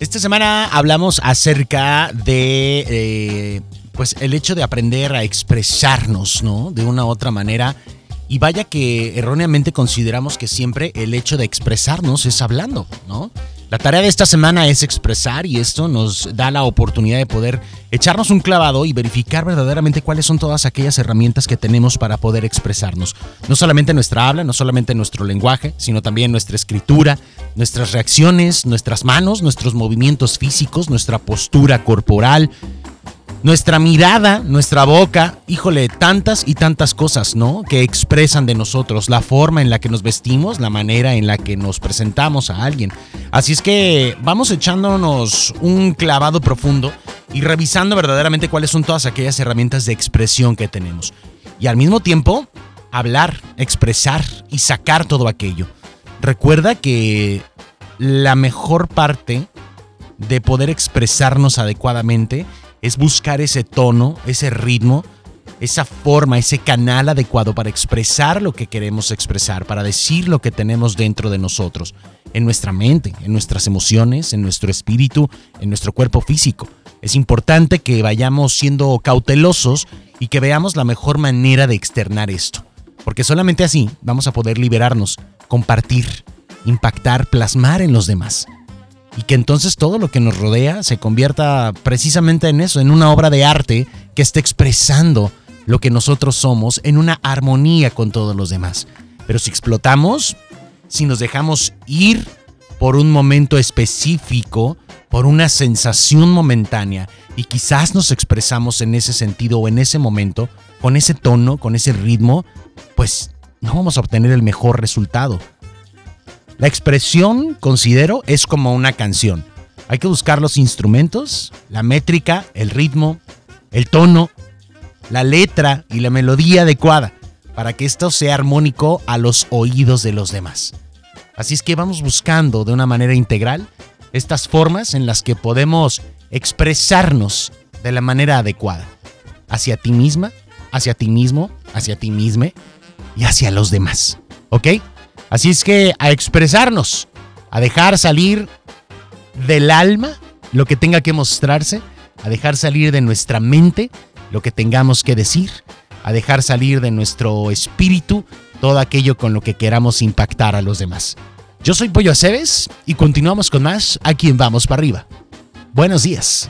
Esta semana hablamos acerca de, eh, pues, el hecho de aprender a expresarnos, ¿no? De una u otra manera. Y vaya que erróneamente consideramos que siempre el hecho de expresarnos es hablando, ¿no? La tarea de esta semana es expresar y esto nos da la oportunidad de poder echarnos un clavado y verificar verdaderamente cuáles son todas aquellas herramientas que tenemos para poder expresarnos. No solamente nuestra habla, no solamente nuestro lenguaje, sino también nuestra escritura, nuestras reacciones, nuestras manos, nuestros movimientos físicos, nuestra postura corporal, nuestra mirada, nuestra boca, híjole, tantas y tantas cosas, ¿no? Que expresan de nosotros, la forma en la que nos vestimos, la manera en la que nos presentamos a alguien. Así es que vamos echándonos un clavado profundo y revisando verdaderamente cuáles son todas aquellas herramientas de expresión que tenemos. Y al mismo tiempo, hablar, expresar y sacar todo aquello. Recuerda que la mejor parte de poder expresarnos adecuadamente es buscar ese tono, ese ritmo, esa forma, ese canal adecuado para expresar lo que queremos expresar, para decir lo que tenemos dentro de nosotros, en nuestra mente, en nuestras emociones, en nuestro espíritu, en nuestro cuerpo físico. Es importante que vayamos siendo cautelosos y que veamos la mejor manera de externar esto, porque solamente así vamos a poder liberarnos, compartir, impactar, plasmar en los demás y que entonces todo lo que nos rodea se convierta precisamente en eso, en una obra de arte que esté expresando lo que nosotros somos en una armonía con todos los demás. Pero si explotamos, si nos dejamos ir por un momento específico, por una sensación momentánea, y quizás nos expresamos en ese sentido o en ese momento, con ese tono, con ese ritmo, pues no vamos a obtener el mejor resultado. La expresión, considero, es como una canción. Hay que buscar los instrumentos, la métrica, el ritmo, el tono, la letra y la melodía adecuada para que esto sea armónico a los oídos de los demás. Así es que vamos buscando de una manera integral estas formas en las que podemos expresarnos de la manera adecuada hacia ti misma, hacia ti mismo, hacia ti misma y hacia los demás. ¿Ok? Así es que a expresarnos, a dejar salir del alma lo que tenga que mostrarse, a dejar salir de nuestra mente lo que tengamos que decir, a dejar salir de nuestro espíritu todo aquello con lo que queramos impactar a los demás. Yo soy Pollo Aceves y continuamos con más aquí en Vamos para arriba. Buenos días.